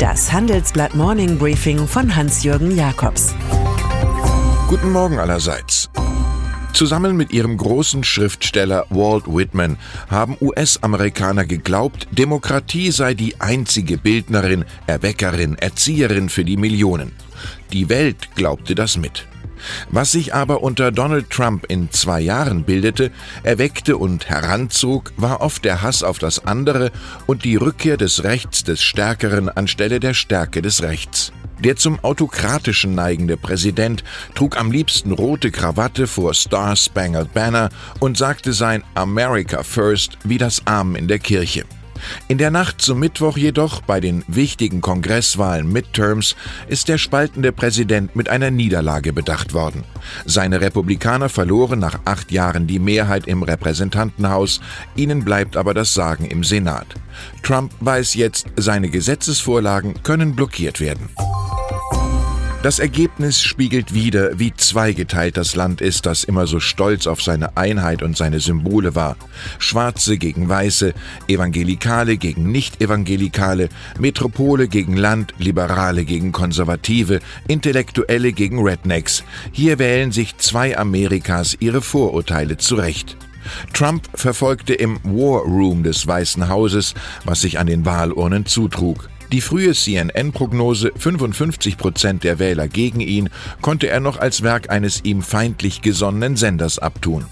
Das Handelsblatt Morning Briefing von Hans-Jürgen Jakobs. Guten Morgen allerseits. Zusammen mit ihrem großen Schriftsteller Walt Whitman haben US-Amerikaner geglaubt, Demokratie sei die einzige Bildnerin, Erweckerin, Erzieherin für die Millionen. Die Welt glaubte das mit. Was sich aber unter Donald Trump in zwei Jahren bildete, erweckte und heranzog, war oft der Hass auf das andere und die Rückkehr des Rechts des Stärkeren anstelle der Stärke des Rechts. Der zum autokratischen neigende Präsident trug am liebsten rote Krawatte vor Star Spangled Banner und sagte sein America First wie das Amen in der Kirche. In der Nacht zum Mittwoch jedoch, bei den wichtigen Kongresswahlen Midterms, ist der spaltende Präsident mit einer Niederlage bedacht worden. Seine Republikaner verloren nach acht Jahren die Mehrheit im Repräsentantenhaus, ihnen bleibt aber das Sagen im Senat. Trump weiß jetzt, seine Gesetzesvorlagen können blockiert werden. Das Ergebnis spiegelt wider, wie zweigeteilt das Land ist, das immer so stolz auf seine Einheit und seine Symbole war. Schwarze gegen Weiße, Evangelikale gegen Nicht-Evangelikale, Metropole gegen Land, Liberale gegen Konservative, Intellektuelle gegen Rednecks. Hier wählen sich zwei Amerikas ihre Vorurteile zurecht. Trump verfolgte im War Room des Weißen Hauses, was sich an den Wahlurnen zutrug. Die frühe CNN-Prognose 55 Prozent der Wähler gegen ihn konnte er noch als Werk eines ihm feindlich gesonnenen Senders abtun.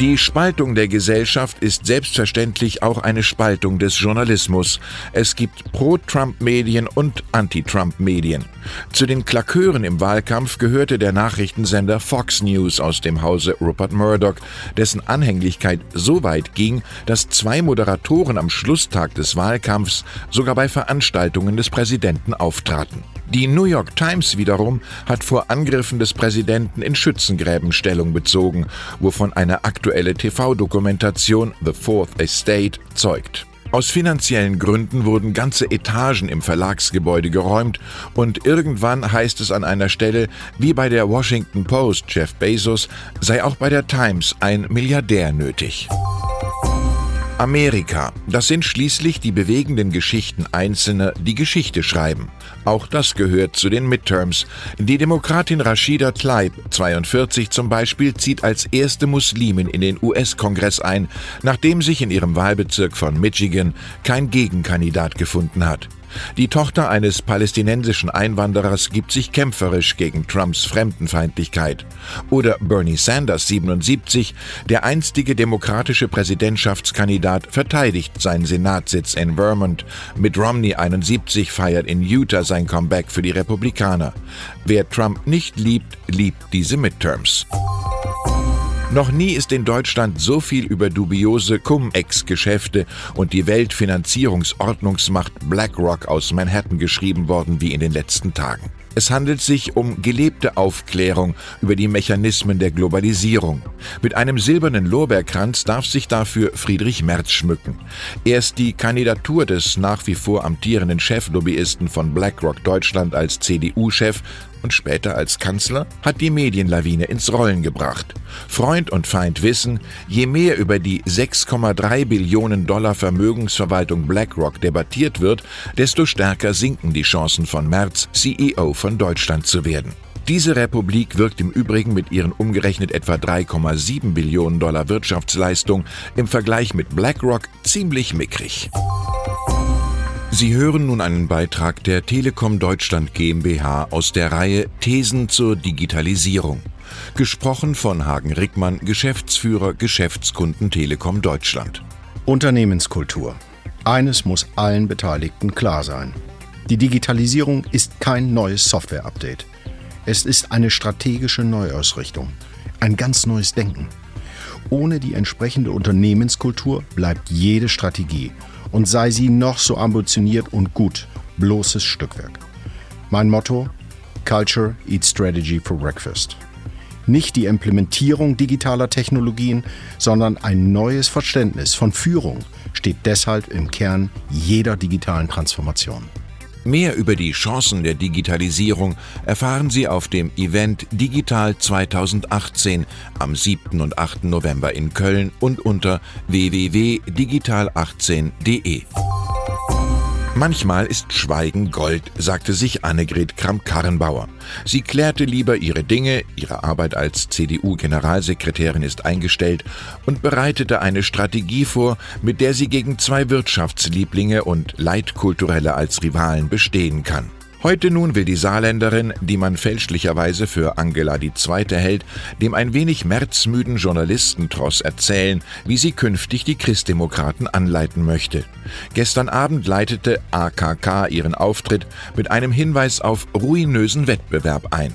Die Spaltung der Gesellschaft ist selbstverständlich auch eine Spaltung des Journalismus. Es gibt Pro-Trump-Medien und Anti-Trump-Medien. Zu den Klakeuren im Wahlkampf gehörte der Nachrichtensender Fox News aus dem Hause Rupert Murdoch, dessen Anhänglichkeit so weit ging, dass zwei Moderatoren am Schlusstag des Wahlkampfs sogar bei Veranstaltungen des Präsidenten auftraten. Die New York Times wiederum hat vor Angriffen des Präsidenten in Schützengräben Stellung bezogen, wovon eine aktuelle TV-Dokumentation The Fourth Estate zeugt. Aus finanziellen Gründen wurden ganze Etagen im Verlagsgebäude geräumt und irgendwann heißt es an einer Stelle, wie bei der Washington Post Jeff Bezos, sei auch bei der Times ein Milliardär nötig. Amerika. Das sind schließlich die bewegenden Geschichten Einzelner, die Geschichte schreiben. Auch das gehört zu den Midterms. Die Demokratin Rashida Tlaib, 42 zum Beispiel, zieht als erste Muslimin in den US-Kongress ein, nachdem sich in ihrem Wahlbezirk von Michigan kein Gegenkandidat gefunden hat. Die Tochter eines palästinensischen Einwanderers gibt sich kämpferisch gegen Trumps Fremdenfeindlichkeit. Oder Bernie Sanders 77, der einstige demokratische Präsidentschaftskandidat, verteidigt seinen Senatssitz in Vermont. Mit Romney 71 feiert in Utah sein Comeback für die Republikaner. Wer Trump nicht liebt, liebt diese Midterms. Noch nie ist in Deutschland so viel über dubiose Cum-Ex-Geschäfte und die Weltfinanzierungsordnungsmacht BlackRock aus Manhattan geschrieben worden wie in den letzten Tagen. Es handelt sich um gelebte Aufklärung über die Mechanismen der Globalisierung. Mit einem silbernen Lorbeerkranz darf sich dafür Friedrich Merz schmücken. Erst die Kandidatur des nach wie vor amtierenden Cheflobbyisten von BlackRock Deutschland als CDU-Chef und später als Kanzler hat die Medienlawine ins Rollen gebracht. Freund und Feind wissen, je mehr über die 6,3 Billionen Dollar Vermögensverwaltung BlackRock debattiert wird, desto stärker sinken die Chancen von Merz, CEO von Deutschland zu werden. Diese Republik wirkt im Übrigen mit ihren umgerechnet etwa 3,7 Billionen Dollar Wirtschaftsleistung im Vergleich mit BlackRock ziemlich mickrig. Sie hören nun einen Beitrag der Telekom Deutschland GmbH aus der Reihe Thesen zur Digitalisierung. Gesprochen von Hagen Rickmann, Geschäftsführer Geschäftskunden Telekom Deutschland. Unternehmenskultur. Eines muss allen Beteiligten klar sein. Die Digitalisierung ist kein neues Software-Update. Es ist eine strategische Neuausrichtung, ein ganz neues Denken. Ohne die entsprechende Unternehmenskultur bleibt jede Strategie und sei sie noch so ambitioniert und gut, bloßes Stückwerk. Mein Motto: Culture Eats Strategy for Breakfast. Nicht die Implementierung digitaler Technologien, sondern ein neues Verständnis von Führung steht deshalb im Kern jeder digitalen Transformation. Mehr über die Chancen der Digitalisierung erfahren Sie auf dem Event Digital 2018 am 7. und 8. November in Köln und unter www.digital18.de. Manchmal ist Schweigen Gold, sagte sich Annegret Kramp-Karrenbauer. Sie klärte lieber ihre Dinge, ihre Arbeit als CDU-Generalsekretärin ist eingestellt und bereitete eine Strategie vor, mit der sie gegen zwei Wirtschaftslieblinge und Leitkulturelle als Rivalen bestehen kann. Heute nun will die Saarländerin, die man fälschlicherweise für Angela II. hält, dem ein wenig märzmüden Journalistentross erzählen, wie sie künftig die Christdemokraten anleiten möchte. Gestern Abend leitete AKK ihren Auftritt mit einem Hinweis auf ruinösen Wettbewerb ein.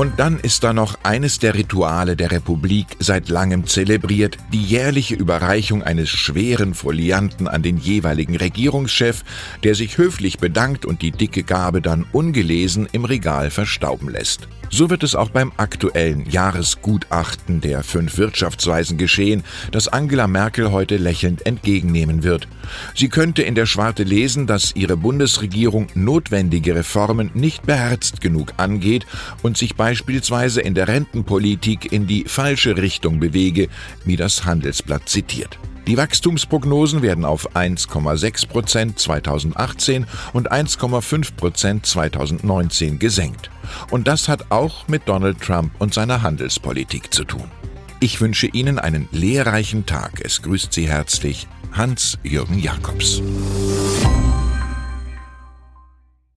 Und dann ist da noch eines der Rituale der Republik seit langem zelebriert, die jährliche Überreichung eines schweren Folianten an den jeweiligen Regierungschef, der sich höflich bedankt und die dicke Gabe dann ungelesen im Regal verstauben lässt. So wird es auch beim aktuellen Jahresgutachten der fünf Wirtschaftsweisen geschehen, das Angela Merkel heute lächelnd entgegennehmen wird. Sie könnte in der Schwarte lesen, dass ihre Bundesregierung notwendige Reformen nicht beherzt genug angeht und sich beispielsweise in der Rentenpolitik in die falsche Richtung bewege, wie das Handelsblatt zitiert. Die Wachstumsprognosen werden auf 1,6 Prozent 2018 und 1,5 Prozent 2019 gesenkt. Und das hat auch mit Donald Trump und seiner Handelspolitik zu tun. Ich wünsche Ihnen einen lehrreichen Tag. Es grüßt Sie herzlich Hans-Jürgen Jakobs.